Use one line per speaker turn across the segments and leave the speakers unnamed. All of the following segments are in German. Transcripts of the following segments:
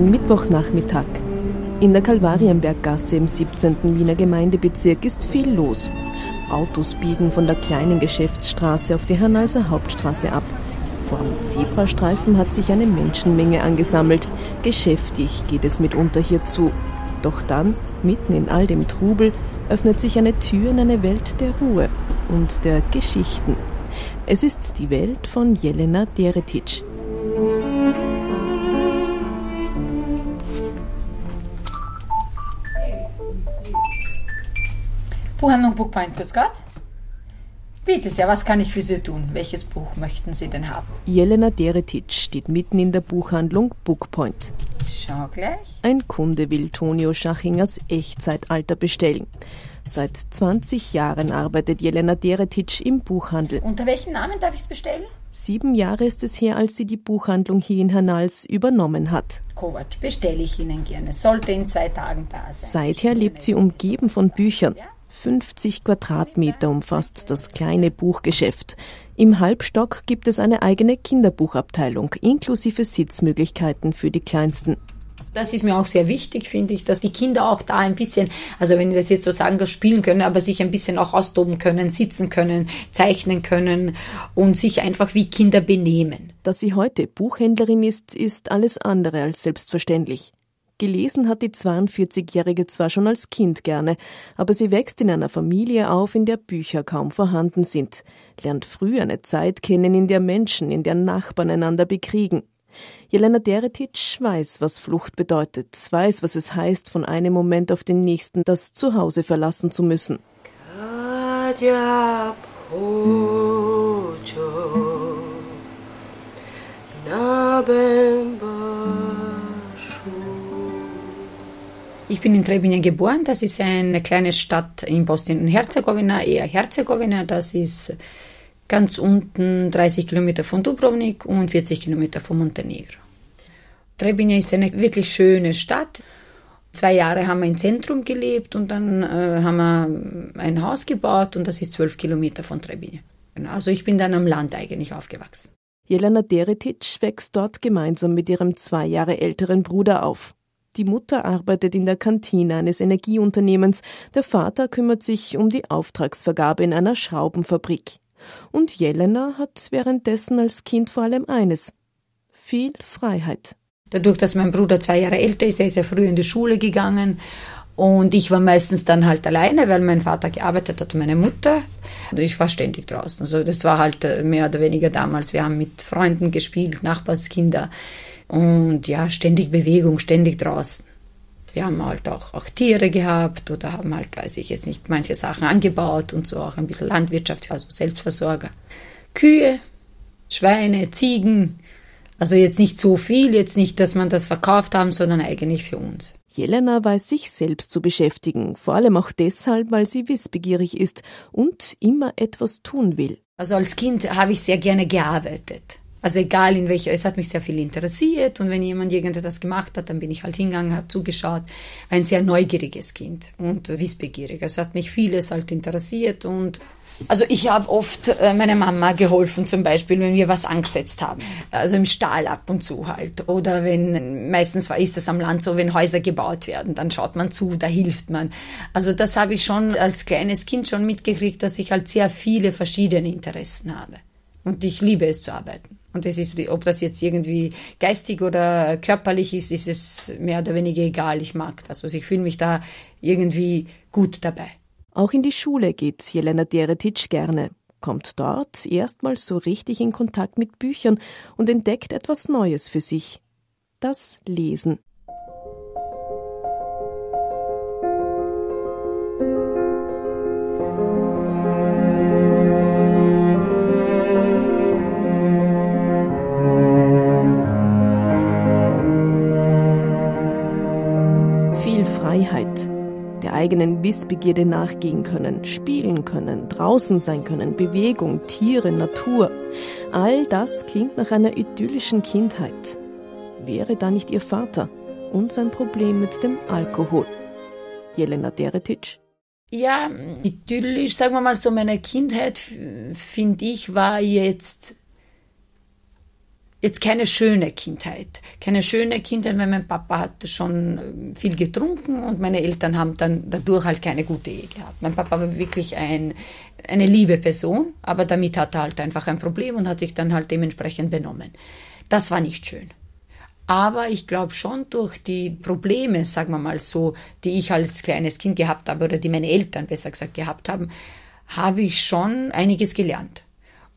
Ein Mittwochnachmittag. In der Kalvarienberggasse im 17. Wiener Gemeindebezirk ist viel los. Autos biegen von der kleinen Geschäftsstraße auf die Hernalser Hauptstraße ab. Vor dem Zebrastreifen hat sich eine Menschenmenge angesammelt. Geschäftig geht es mitunter hier zu. Doch dann, mitten in all dem Trubel, öffnet sich eine Tür in eine Welt der Ruhe und der Geschichten. Es ist die Welt von Jelena Deretic.
Buchhandlung Bookpoint, grüß Gott. Bitte sehr, was kann ich für Sie tun? Welches Buch möchten Sie denn haben?
Jelena Deretic steht mitten in der Buchhandlung Bookpoint.
Schau gleich.
Ein Kunde will Tonio Schachingers Echtzeitalter bestellen. Seit 20 Jahren arbeitet Jelena Deretic im Buchhandel.
Unter welchem Namen darf ich es bestellen?
Sieben Jahre ist es her, als sie die Buchhandlung hier in Hernals übernommen hat.
Kovac bestelle ich Ihnen gerne. Sollte in zwei Tagen da sein.
Seither lebt sie umgeben von Büchern. 50 Quadratmeter umfasst das kleine Buchgeschäft. Im Halbstock gibt es eine eigene Kinderbuchabteilung inklusive Sitzmöglichkeiten für die Kleinsten.
Das ist mir auch sehr wichtig, finde ich, dass die Kinder auch da ein bisschen, also wenn ich das jetzt so sagen kann, spielen können, aber sich ein bisschen auch austoben können, sitzen können, zeichnen können und sich einfach wie Kinder benehmen.
Dass sie heute Buchhändlerin ist, ist alles andere als selbstverständlich. Gelesen hat die 42-Jährige zwar schon als Kind gerne, aber sie wächst in einer Familie auf, in der Bücher kaum vorhanden sind, lernt früh eine Zeit kennen, in der Menschen, in der Nachbarn einander bekriegen. Jelena Deretic weiß, was Flucht bedeutet, weiß, was es heißt, von einem Moment auf den nächsten das Zuhause verlassen zu müssen. Katja Pocho,
Ich bin in Trebinje geboren. Das ist eine kleine Stadt in Bosnien-Herzegowina, eher Herzegowina. Das ist ganz unten 30 Kilometer von Dubrovnik und 40 Kilometer von Montenegro. Trebinje ist eine wirklich schöne Stadt. Zwei Jahre haben wir im Zentrum gelebt und dann äh, haben wir ein Haus gebaut und das ist zwölf Kilometer von Trebinje. Also ich bin dann am Land eigentlich aufgewachsen.
Jelena Deretic wächst dort gemeinsam mit ihrem zwei Jahre älteren Bruder auf. Die Mutter arbeitet in der Kantine eines Energieunternehmens, der Vater kümmert sich um die Auftragsvergabe in einer Schraubenfabrik. Und Jelena hat währenddessen als Kind vor allem eines viel Freiheit.
Dadurch, dass mein Bruder zwei Jahre älter ist, er ist ja früh in die Schule gegangen und ich war meistens dann halt alleine, weil mein Vater gearbeitet hat und meine Mutter. Ich war ständig draußen. Also das war halt äh, mehr oder weniger damals. Wir haben mit Freunden gespielt, Nachbarskinder. Und ja, ständig Bewegung, ständig draußen. Wir haben halt auch, auch Tiere gehabt oder haben halt, weiß ich jetzt nicht, manche Sachen angebaut und so auch ein bisschen Landwirtschaft, also Selbstversorger. Kühe, Schweine, Ziegen, also jetzt nicht so viel, jetzt nicht, dass man das verkauft haben, sondern eigentlich für uns.
Jelena weiß sich selbst zu beschäftigen, vor allem auch deshalb, weil sie wissbegierig ist und immer etwas tun will.
Also als Kind habe ich sehr gerne gearbeitet. Also egal in welcher, es hat mich sehr viel interessiert und wenn jemand irgendetwas gemacht hat, dann bin ich halt hingegangen, habe zugeschaut. Ein sehr neugieriges Kind und wissbegierig. Es hat mich vieles halt interessiert und also ich habe oft äh, meiner Mama geholfen, zum Beispiel, wenn wir was angesetzt haben. Also im Stall ab und zu halt. Oder wenn, meistens war, ist das am Land so, wenn Häuser gebaut werden, dann schaut man zu, da hilft man. Also das habe ich schon als kleines Kind schon mitgekriegt, dass ich halt sehr viele verschiedene Interessen habe. Und ich liebe es zu arbeiten. Und es ist, ob das jetzt irgendwie geistig oder körperlich ist, ist es mehr oder weniger egal. Ich mag das. Also ich fühle mich da irgendwie gut dabei.
Auch in die Schule geht Jelena Deretic gerne, kommt dort erstmals so richtig in Kontakt mit Büchern und entdeckt etwas Neues für sich. Das Lesen. Wissbegierde nachgehen können, spielen können, draußen sein können, Bewegung, Tiere, Natur. All das klingt nach einer idyllischen Kindheit. Wäre da nicht ihr Vater und sein Problem mit dem Alkohol? Jelena Deretic?
Ja, idyllisch, sagen wir mal so, meine Kindheit, finde ich, war jetzt jetzt keine schöne Kindheit. Keine schöne Kindheit, weil mein Papa hat schon äh, viel getrunken und meine Eltern haben dann dadurch halt keine gute Ehe gehabt. Mein Papa war wirklich ein, eine liebe Person, aber damit hat er halt einfach ein Problem und hat sich dann halt dementsprechend benommen. Das war nicht schön. Aber ich glaube schon durch die Probleme, sagen wir mal so, die ich als kleines Kind gehabt habe oder die meine Eltern besser gesagt gehabt haben, habe ich schon einiges gelernt.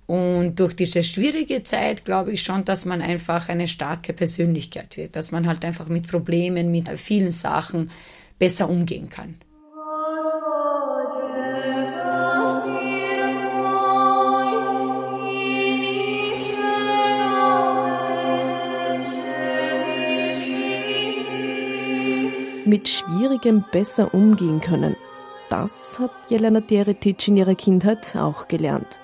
Und durch diese schwierige Zeit glaube ich schon, dass man einfach eine starke Persönlichkeit wird, dass man halt einfach mit Problemen, mit vielen Sachen besser umgehen kann.
Mit Schwierigem besser umgehen können. Das hat Jelena Deretic in ihrer Kindheit auch gelernt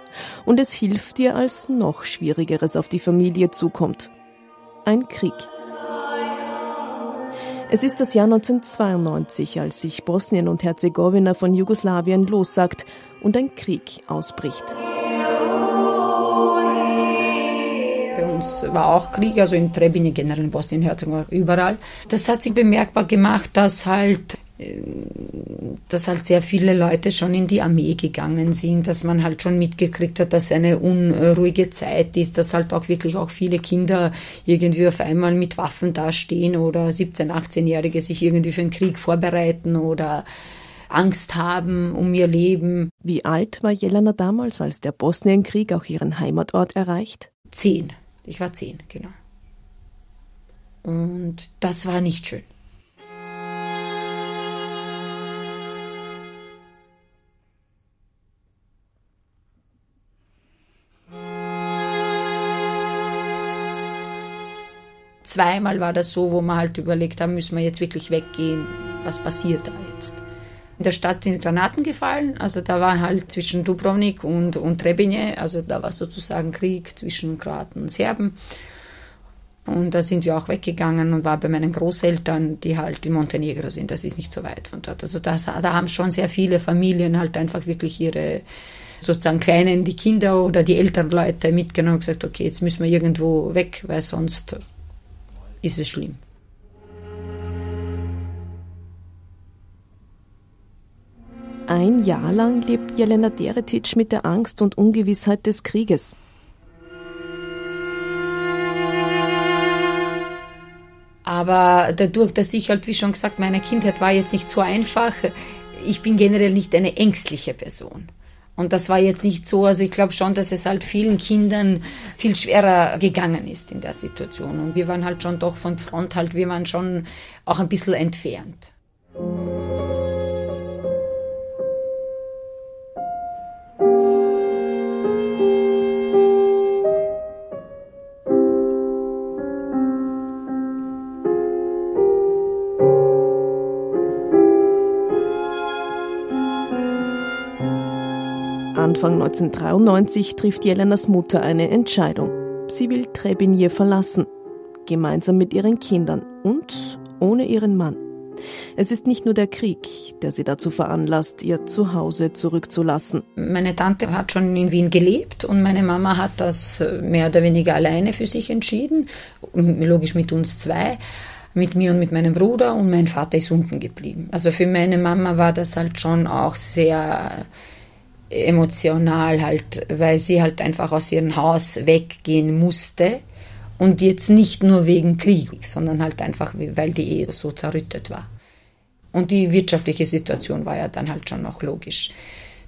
und es hilft ihr, als noch Schwierigeres auf die Familie zukommt. Ein Krieg. Es ist das Jahr 1992, als sich Bosnien und Herzegowina von Jugoslawien lossagt und ein Krieg ausbricht.
Bei uns war auch Krieg, also in Trebinje, generell in Bosnien-Herzegowina, überall. Das hat sich bemerkbar gemacht, dass halt dass halt sehr viele Leute schon in die Armee gegangen sind, dass man halt schon mitgekriegt hat, dass eine unruhige Zeit ist, dass halt auch wirklich auch viele Kinder irgendwie auf einmal mit Waffen dastehen oder 17-, 18-Jährige sich irgendwie für einen Krieg vorbereiten oder Angst haben um ihr Leben.
Wie alt war Jelena damals, als der Bosnienkrieg auch ihren Heimatort erreicht?
Zehn. Ich war zehn, genau. Und das war nicht schön. Zweimal war das so, wo wir halt überlegt haben, müssen wir jetzt wirklich weggehen, was passiert da jetzt. In der Stadt sind Granaten gefallen, also da war halt zwischen Dubrovnik und, und Trebinje, also da war sozusagen Krieg zwischen Kroaten und Serben. Und da sind wir auch weggegangen und war bei meinen Großeltern, die halt in Montenegro sind. Das ist nicht so weit von dort. Also das, da haben schon sehr viele Familien halt einfach wirklich ihre sozusagen Kleinen, die Kinder oder die älteren Leute mitgenommen und gesagt, okay, jetzt müssen wir irgendwo weg, weil sonst ist es schlimm.
Ein Jahr lang lebt Jelena Deretic mit der Angst und Ungewissheit des Krieges.
Aber dadurch, dass ich halt, wie schon gesagt, meine Kindheit war jetzt nicht so einfach, ich bin generell nicht eine ängstliche Person. Und das war jetzt nicht so, also ich glaube schon, dass es halt vielen Kindern viel schwerer gegangen ist in der Situation. Und wir waren halt schon doch von Front halt, wir waren schon auch ein bisschen entfernt.
Anfang 1993 trifft Jelenas Mutter eine Entscheidung. Sie will Trebinje verlassen, gemeinsam mit ihren Kindern und ohne ihren Mann. Es ist nicht nur der Krieg, der sie dazu veranlasst, ihr Zuhause zurückzulassen.
Meine Tante hat schon in Wien gelebt und meine Mama hat das mehr oder weniger alleine für sich entschieden, logisch mit uns zwei mit mir und mit meinem Bruder und mein Vater ist unten geblieben. Also für meine Mama war das halt schon auch sehr emotional halt, weil sie halt einfach aus ihrem Haus weggehen musste und jetzt nicht nur wegen Krieg, sondern halt einfach, weil die Ehe so zerrüttet war. Und die wirtschaftliche Situation war ja dann halt schon noch logisch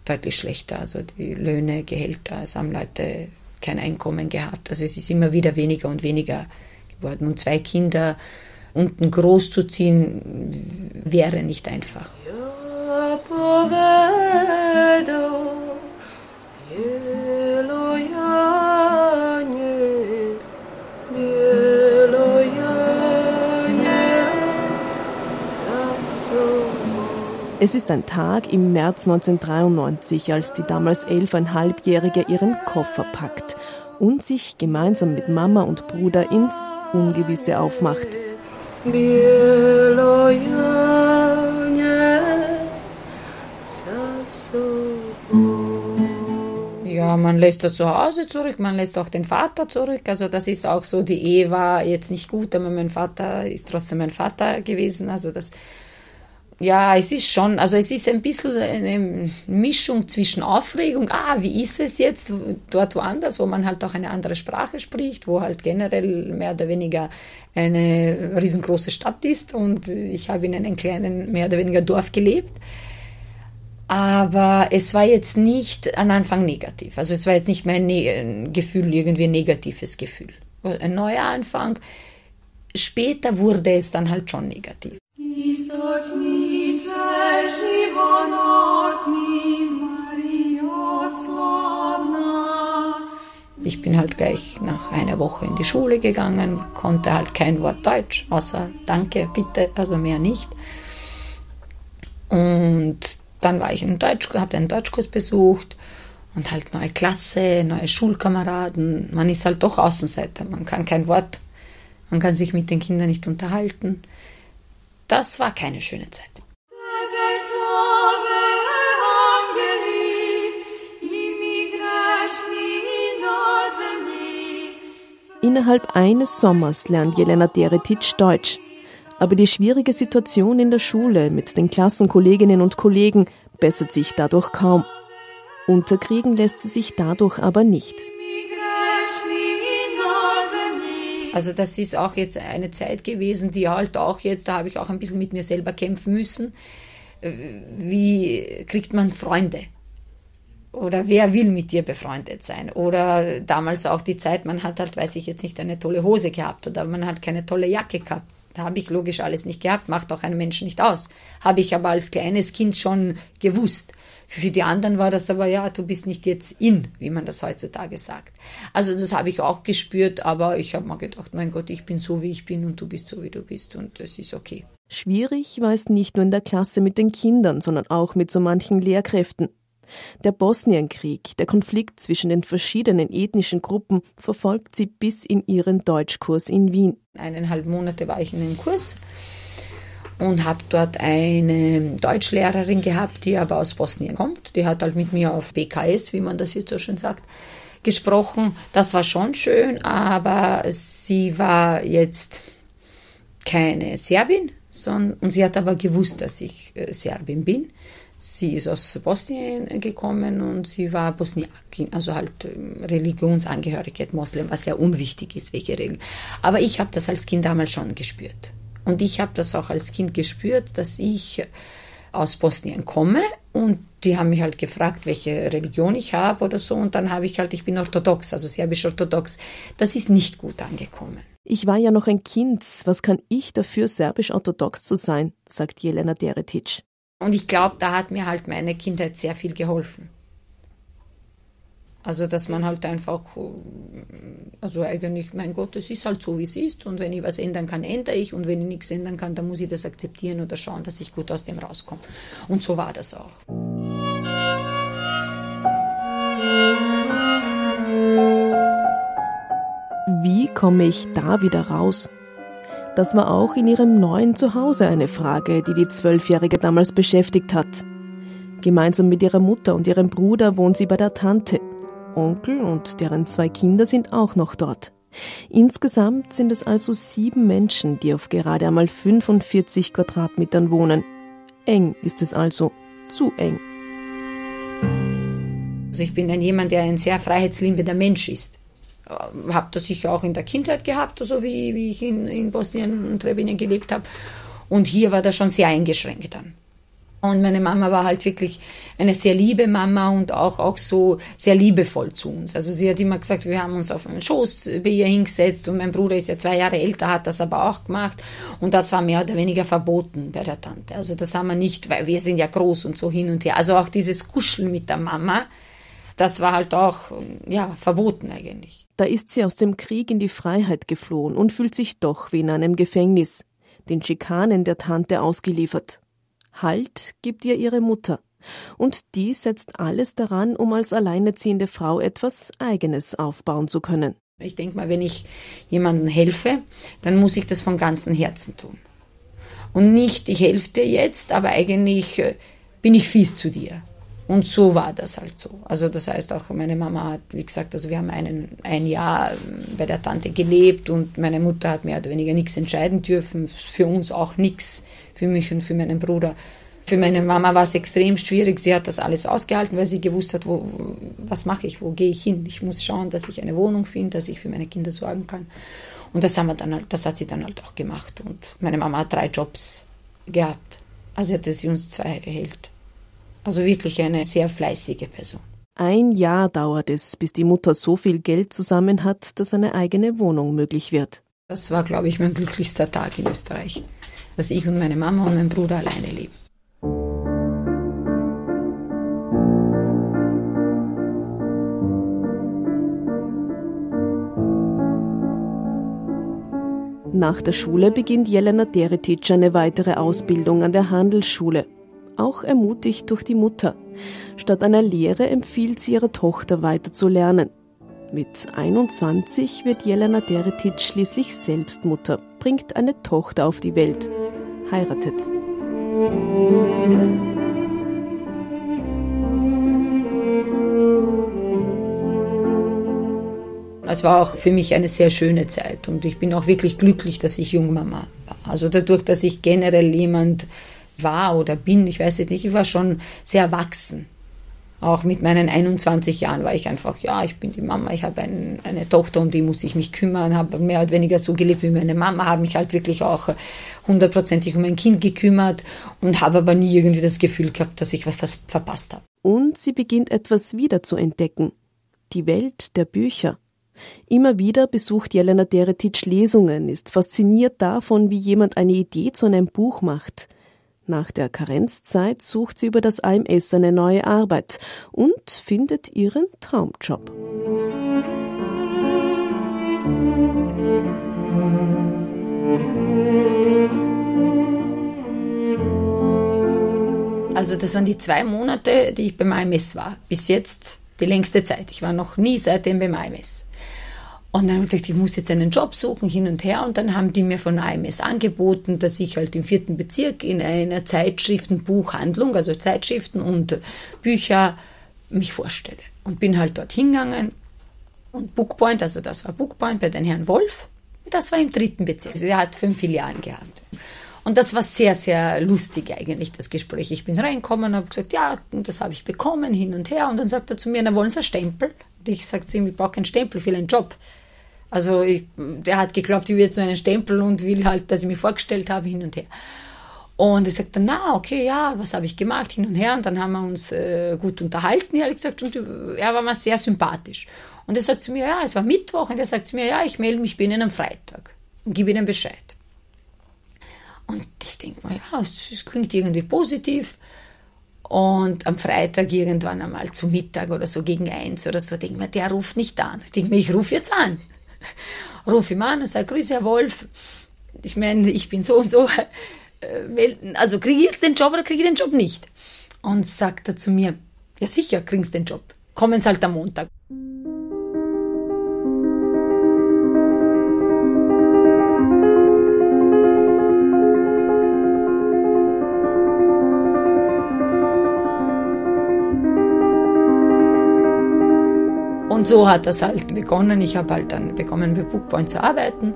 deutlich schlechter. Also die Löhne, Gehälter, es haben Leute kein Einkommen gehabt. Also es ist immer wieder weniger und weniger geworden. Und zwei Kinder unten großzuziehen wäre nicht einfach. Ja,
Es ist ein Tag im März 1993, als die damals elfeinhalbjährige ihren Koffer packt und sich gemeinsam mit Mama und Bruder ins Ungewisse aufmacht.
Ja, man lässt das zu Hause zurück, man lässt auch den Vater zurück. Also das ist auch so, die Ehe war jetzt nicht gut, aber mein Vater ist trotzdem mein Vater gewesen. Also das, ja, es ist schon, also es ist ein bisschen eine Mischung zwischen Aufregung, ah, wie ist es jetzt dort woanders, wo man halt auch eine andere Sprache spricht, wo halt generell mehr oder weniger eine riesengroße Stadt ist und ich habe in einem kleinen, mehr oder weniger Dorf gelebt aber es war jetzt nicht am Anfang negativ. Also es war jetzt nicht mein ne Gefühl, irgendwie ein negatives Gefühl. Ein neuer Anfang. Später wurde es dann halt schon negativ. Ich bin halt gleich nach einer Woche in die Schule gegangen, konnte halt kein Wort Deutsch, außer Danke, bitte, also mehr nicht. Und dann war ich in Deutsch, habe einen Deutschkurs besucht und halt neue Klasse, neue Schulkameraden. Man ist halt doch Außenseiter, man kann kein Wort, man kann sich mit den Kindern nicht unterhalten. Das war keine schöne Zeit.
Innerhalb eines Sommers lernt Jelena Deretic Deutsch. Aber die schwierige Situation in der Schule mit den Klassenkolleginnen und Kollegen bessert sich dadurch kaum. Unterkriegen lässt sie sich dadurch aber nicht.
Also das ist auch jetzt eine Zeit gewesen, die halt auch jetzt, da habe ich auch ein bisschen mit mir selber kämpfen müssen. Äh, wie kriegt man Freunde? Oder wer will mit dir befreundet sein? Oder damals auch die Zeit, man hat halt, weiß ich jetzt nicht, eine tolle Hose gehabt oder man hat keine tolle Jacke gehabt. Da habe ich logisch alles nicht gehabt, macht auch einen Menschen nicht aus. Habe ich aber als kleines Kind schon gewusst. Für die anderen war das aber, ja, du bist nicht jetzt in, wie man das heutzutage sagt. Also das habe ich auch gespürt, aber ich habe mir gedacht, mein Gott, ich bin so, wie ich bin und du bist so, wie du bist und das ist okay.
Schwierig war es nicht nur in der Klasse mit den Kindern, sondern auch mit so manchen Lehrkräften. Der Bosnienkrieg, der Konflikt zwischen den verschiedenen ethnischen Gruppen, verfolgt sie bis in ihren Deutschkurs in Wien.
Eineinhalb Monate war ich in einem Kurs und habe dort eine Deutschlehrerin gehabt, die aber aus Bosnien kommt. Die hat halt mit mir auf BKS, wie man das jetzt so schön sagt, gesprochen. Das war schon schön, aber sie war jetzt keine Serbin, sondern, und sie hat aber gewusst, dass ich äh, Serbin bin. Sie ist aus Bosnien gekommen und sie war Bosniakin, also halt ähm, Religionsangehörigkeit Moslem, was ja unwichtig ist, welche Religion. Aber ich habe das als Kind damals schon gespürt. Und ich habe das auch als Kind gespürt, dass ich aus Bosnien komme und die haben mich halt gefragt, welche Religion ich habe oder so und dann habe ich halt, ich bin orthodox, also serbisch-orthodox. Das ist nicht gut angekommen.
Ich war ja noch ein Kind, was kann ich dafür, serbisch-orthodox zu sein, sagt Jelena Deretic.
Und ich glaube, da hat mir halt meine Kindheit sehr viel geholfen. Also, dass man halt einfach, also eigentlich, mein Gott, es ist halt so, wie es ist. Und wenn ich was ändern kann, ändere ich. Und wenn ich nichts ändern kann, dann muss ich das akzeptieren oder schauen, dass ich gut aus dem rauskomme. Und so war das auch.
Wie komme ich da wieder raus? Das war auch in ihrem neuen Zuhause eine Frage, die die Zwölfjährige damals beschäftigt hat. Gemeinsam mit ihrer Mutter und ihrem Bruder wohnt sie bei der Tante. Onkel und deren zwei Kinder sind auch noch dort. Insgesamt sind es also sieben Menschen, die auf gerade einmal 45 Quadratmetern wohnen. Eng ist es also, zu eng.
Also ich bin ein jemand, der ein sehr freiheitsliebender Mensch ist. Äh, habe das sicher auch in der Kindheit gehabt, so also wie, wie ich in, in Bosnien und Trebinien gelebt habe. Und hier war das schon sehr eingeschränkt dann. Und meine Mama war halt wirklich eine sehr liebe Mama und auch, auch so sehr liebevoll zu uns. Also sie hat immer gesagt, wir haben uns auf einen Schoß bei ihr hingesetzt und mein Bruder ist ja zwei Jahre älter, hat das aber auch gemacht. Und das war mehr oder weniger verboten bei der Tante. Also das haben wir nicht, weil wir sind ja groß und so hin und her. Also auch dieses Kuscheln mit der Mama, das war halt auch, ja, verboten eigentlich.
Da ist sie aus dem Krieg in die Freiheit geflohen und fühlt sich doch wie in einem Gefängnis, den Schikanen der Tante ausgeliefert. Halt gibt ihr ihre Mutter. Und die setzt alles daran, um als alleinerziehende Frau etwas Eigenes aufbauen zu können.
Ich denke mal, wenn ich jemandem helfe, dann muss ich das von ganzem Herzen tun. Und nicht, ich helfe dir jetzt, aber eigentlich äh, bin ich fies zu dir Und so war das halt so. Also das heißt auch, meine Mama hat, wie gesagt, also wir haben einen, ein Jahr bei der Tante gelebt und meine Mutter hat mehr oder weniger nichts entscheiden dürfen. Für uns auch nichts, für mich und für meinen Bruder. Für meine Mama war es extrem schwierig. Sie hat das alles ausgehalten, weil sie gewusst hat, wo, was mache ich, wo gehe ich hin. Ich muss schauen, dass ich eine Wohnung finde, dass ich für meine Kinder sorgen kann. Und das haben wir dann halt, das hat sie dann halt auch gemacht. Und meine Mama hat drei Jobs gehabt. Also hat sie uns zwei erhält. Also wirklich eine sehr fleißige Person.
Ein Jahr dauert es, bis die Mutter so viel Geld zusammen hat, dass eine eigene Wohnung möglich wird.
Das war, glaube ich, mein glücklichster Tag in Österreich, dass ich und meine Mama und mein Bruder alleine leben.
Nach der Schule beginnt Jelena Deretic eine weitere Ausbildung an der Handelsschule. Auch ermutigt durch die Mutter. Statt einer Lehre empfiehlt sie ihrer Tochter weiter zu lernen. Mit 21 wird Jelena Deretic schließlich selbst Mutter, bringt eine Tochter auf die Welt, heiratet.
Es war auch für mich eine sehr schöne Zeit und ich bin auch wirklich glücklich, dass ich Jungmama war. Also dadurch, dass ich generell jemand war oder bin, ich weiß jetzt nicht, ich war schon sehr erwachsen. Auch mit meinen 21 Jahren war ich einfach, ja, ich bin die Mama, ich habe ein, eine Tochter, um die muss ich mich kümmern, habe mehr oder weniger so gelebt wie meine Mama, habe mich halt wirklich auch hundertprozentig um mein Kind gekümmert und habe aber nie irgendwie das Gefühl gehabt, dass ich was verpasst habe.
Und sie beginnt etwas wieder zu entdecken. Die Welt der Bücher. Immer wieder besucht Jelena Deretic Lesungen, ist fasziniert davon, wie jemand eine Idee zu einem Buch macht. Nach der Karenzzeit sucht sie über das AMS eine neue Arbeit und findet ihren Traumjob.
Also das waren die zwei Monate, die ich beim AMS war. Bis jetzt die längste Zeit. Ich war noch nie seitdem beim AMS. Und dann habe ich gedacht, ich muss jetzt einen Job suchen, hin und her. Und dann haben die mir von AMS angeboten, dass ich halt im vierten Bezirk in einer Zeitschriftenbuchhandlung, also Zeitschriften und Bücher, mich vorstelle. Und bin halt dort hingegangen. Und Bookpoint, also das war Bookpoint bei den Herrn Wolf. Das war im dritten Bezirk. Also er hat fünf Filialen gehabt. Und das war sehr, sehr lustig eigentlich, das Gespräch. Ich bin reingekommen habe gesagt, ja, das habe ich bekommen, hin und her. Und dann sagt er zu mir, na, wollen Sie einen Stempel? Und ich sage zu ihm, ich brauche keinen Stempel für einen Job. Also ich, der hat geglaubt, ich will jetzt nur einen Stempel und will halt, dass ich mich vorgestellt habe, hin und her. Und ich sagte, na, okay, ja, was habe ich gemacht, hin und her. Und dann haben wir uns äh, gut unterhalten, ehrlich gesagt. Und er war mir sehr sympathisch. Und er sagt zu mir, ja, es war Mittwoch. Und er sagt zu mir, ja, ich melde mich binnen am Freitag und gebe Ihnen Bescheid. Und ich denke mir, ja, es klingt irgendwie positiv. Und am Freitag irgendwann einmal zu Mittag oder so gegen eins oder so, denke ich mir, der ruft nicht an. Ich denke mir, ich rufe jetzt an. Ruf ihm an und sage, Grüße, Herr Wolf. Ich meine, ich bin so und so. Äh, also kriege ich jetzt den Job oder kriege ich den Job nicht? Und sagt er zu mir, ja sicher, kriegst den Job. Kommen Sie halt am Montag. Und so hat das halt begonnen. Ich habe halt dann begonnen, bei Bookpoint zu arbeiten.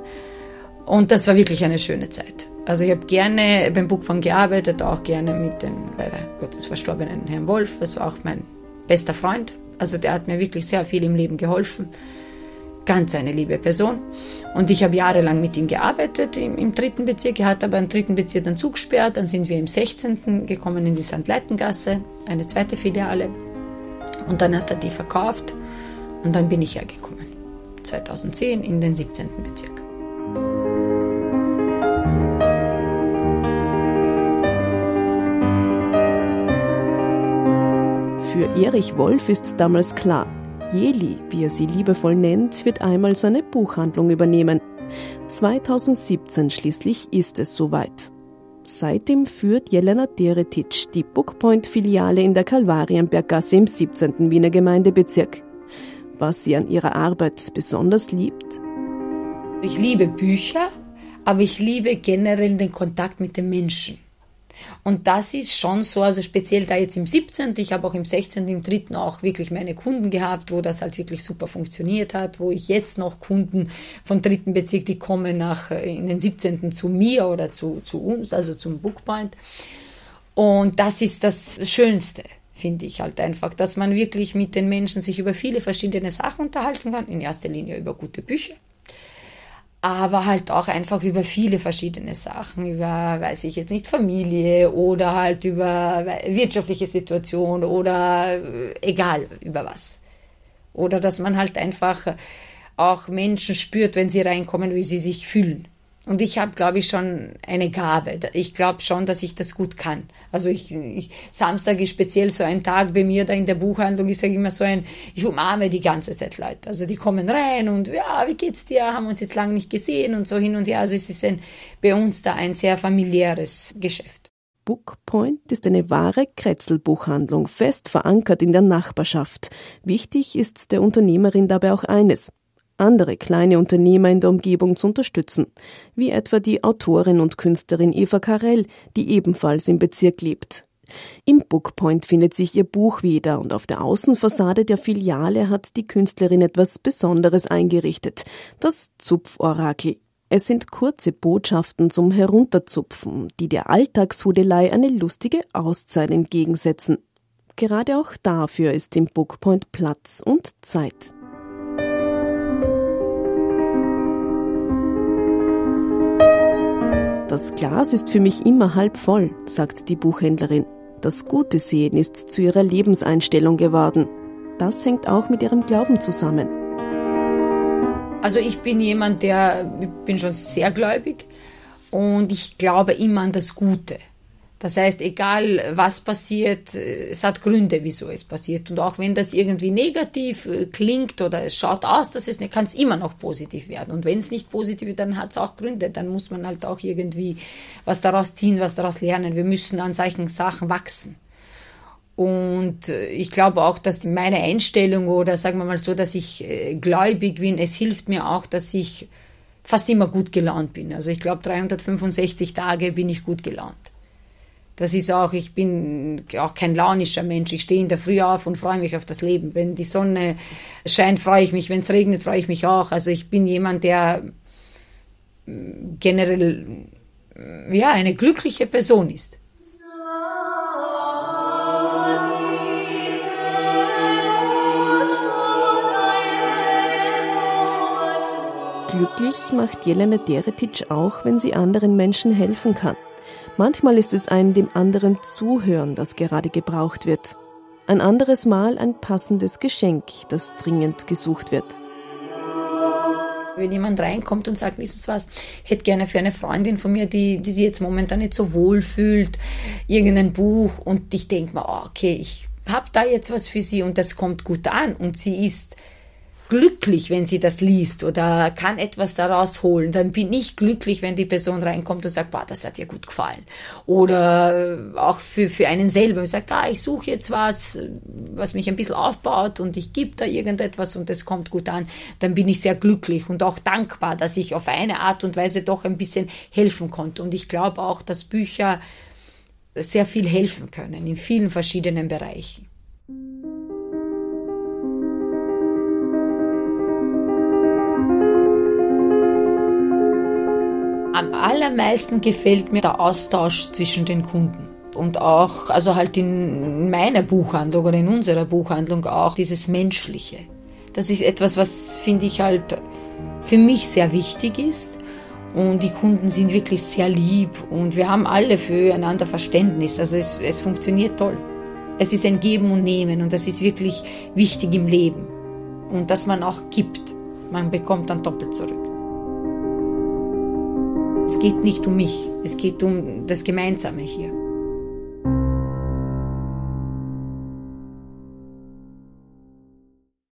Und das war wirklich eine schöne Zeit. Also ich habe gerne beim Bookpoint gearbeitet, auch gerne mit dem leider Gottes verstorbenen Herrn Wolf. Das war auch mein bester Freund. Also der hat mir wirklich sehr viel im Leben geholfen. Ganz eine liebe Person. Und ich habe jahrelang mit ihm gearbeitet im, im, dritten Bezirk. Er hat aber im dritten Bezirk dann zugesperrt. Dann sind wir im 16. gekommen in die St. Leitengasse, eine zweite Filiale. Und dann hat er die verkauft. Und dann bin ich hergekommen. 2010 in den 17. Bezirk.
Für Erich Wolf ist damals klar, Jeli, wie er sie liebevoll nennt, wird einmal seine Buchhandlung übernehmen. 2017 schließlich ist es soweit. Seitdem führt Jelena Deretic die Bookpoint-Filiale in der Kalvarienberggasse im 17. Wiener Gemeindebezirk was sie an ihrer Arbeit besonders liebt?
Ich liebe Bücher, aber ich liebe generell den Kontakt mit den Menschen. Und das ist schon so, also speziell da jetzt im 17., ich habe auch im 16., im 3. auch wirklich meine Kunden gehabt, wo das halt wirklich super funktioniert hat, wo ich jetzt noch Kunden vom dritten Bezirk, die kommen nach, äh, in den 17. zu mir oder zu, zu uns, also zum Bookpoint. Und das ist das Schönste, finde ich halt einfach, dass man wirklich mit den Menschen sich über viele verschiedene Sachen unterhalten kann, in erster Linie über gute Bücher aber halt auch einfach über viele verschiedene Sachen, über, weiß ich jetzt nicht, Familie oder halt über wirtschaftliche Situation oder äh, egal über was. Oder dass man halt einfach auch Menschen spürt, wenn sie reinkommen, wie sie sich fühlen. Und ich habe, glaube ich, schon eine Gabe. Ich glaube schon, dass ich das gut kann. Also ich, ich, Samstag ist speziell so ein Tag bei mir da in der Buchhandlung. Ich sage immer so ein, ich umarme die ganze Zeit Leute. Also die kommen rein und ja, wie geht's dir? Haben uns jetzt lange nicht gesehen und so hin und her. Also es ist ein, bei uns da ein sehr familiäres Geschäft.
Bookpoint ist eine wahre Kretzelbuchhandlung, fest verankert in der Nachbarschaft. Wichtig ist der Unternehmerin dabei auch eines, andere kleine Unternehmer in der Umgebung zu unterstützen, wie etwa die Autorin und Künstlerin Eva Karell, die ebenfalls im Bezirk lebt. Im Bookpoint findet sich ihr Buch wieder und auf der Außenfassade der Filiale hat die Künstlerin etwas Besonderes eingerichtet, das Zupforakel. Es sind kurze Botschaften zum Herunterzupfen, die der Alltagshudelei eine lustige Auszeit entgegensetzen. Gerade auch dafür ist im Bookpoint Platz und Zeit. Das Glas ist für mich immer halb voll, sagt die Buchhändlerin. Das Gute sehen ist zu ihrer Lebenseinstellung geworden. Das hängt auch mit ihrem Glauben zusammen.
Also ich bin jemand, der, ich bin schon sehr gläubig und ich glaube immer an das Gute. Das heißt, egal was passiert, es hat Gründe, wieso es passiert. Und auch wenn das irgendwie negativ äh, klingt oder es schaut aus, dass es nicht, kann es immer noch positiv werden. Und wenn es nicht positiv wird, dann hat es auch Gründe. Dann muss man halt auch irgendwie was daraus ziehen, was daraus lernen. Wir müssen an solchen Sachen wachsen. Und äh, ich glaube auch, dass meine Einstellung oder sagen wir mal so, dass ich äh, gläubig bin, es hilft mir auch, dass ich fast immer gut gelaunt bin. Also ich glaube, 365 Tage bin ich gut gelaunt. Das ist auch, ich bin auch kein launischer Mensch. Ich stehe in der Früh auf und freue mich auf das Leben. Wenn die Sonne scheint, freue ich mich. Wenn es regnet, freue ich mich auch. Also ich bin jemand, der mm, generell, mm, ja, eine glückliche Person ist.
Glücklich macht Jelena Deretic auch, wenn sie anderen Menschen helfen kann. Manchmal ist es ein dem anderen Zuhören, das gerade gebraucht wird. Ein anderes Mal ein passendes Geschenk, das dringend gesucht wird.
Wenn jemand reinkommt und sagt, wissen Sie was, ich hätte gerne für eine Freundin von mir, die, die sich jetzt momentan nicht so wohl fühlt, irgendein Buch und ich denke mir, oh, okay, ich habe da jetzt was für sie und das kommt gut an und sie ist glücklich, wenn sie das liest oder kann etwas daraus holen. Dann bin ich glücklich, wenn die Person reinkommt und sagt, boah, das hat ihr gut gefallen. Oder äh, auch für, für einen selber und sagt, ah, ich suche jetzt was, was mich ein bisschen aufbaut und ich gebe da irgendetwas und das kommt gut an. Dann bin ich sehr glücklich und auch dankbar, dass ich auf eine Art und Weise doch ein bisschen helfen konnte. Und ich glaube auch, dass Bücher sehr viel helfen können in vielen verschiedenen Bereichen. Am allermeisten gefällt mir der Austausch zwischen den Kunden. Und auch, also halt in meiner Buchhandlung oder in unserer Buchhandlung auch dieses Menschliche. Das ist etwas, was finde ich halt für mich sehr wichtig ist. Und die Kunden sind wirklich sehr lieb und wir haben alle füreinander Verständnis. Also es, es funktioniert toll. Es ist ein Geben und Nehmen und das ist wirklich wichtig im Leben. Und dass man auch gibt. Man bekommt dann doppelt zurück. Es geht nicht um mich, es geht um das Gemeinsame hier.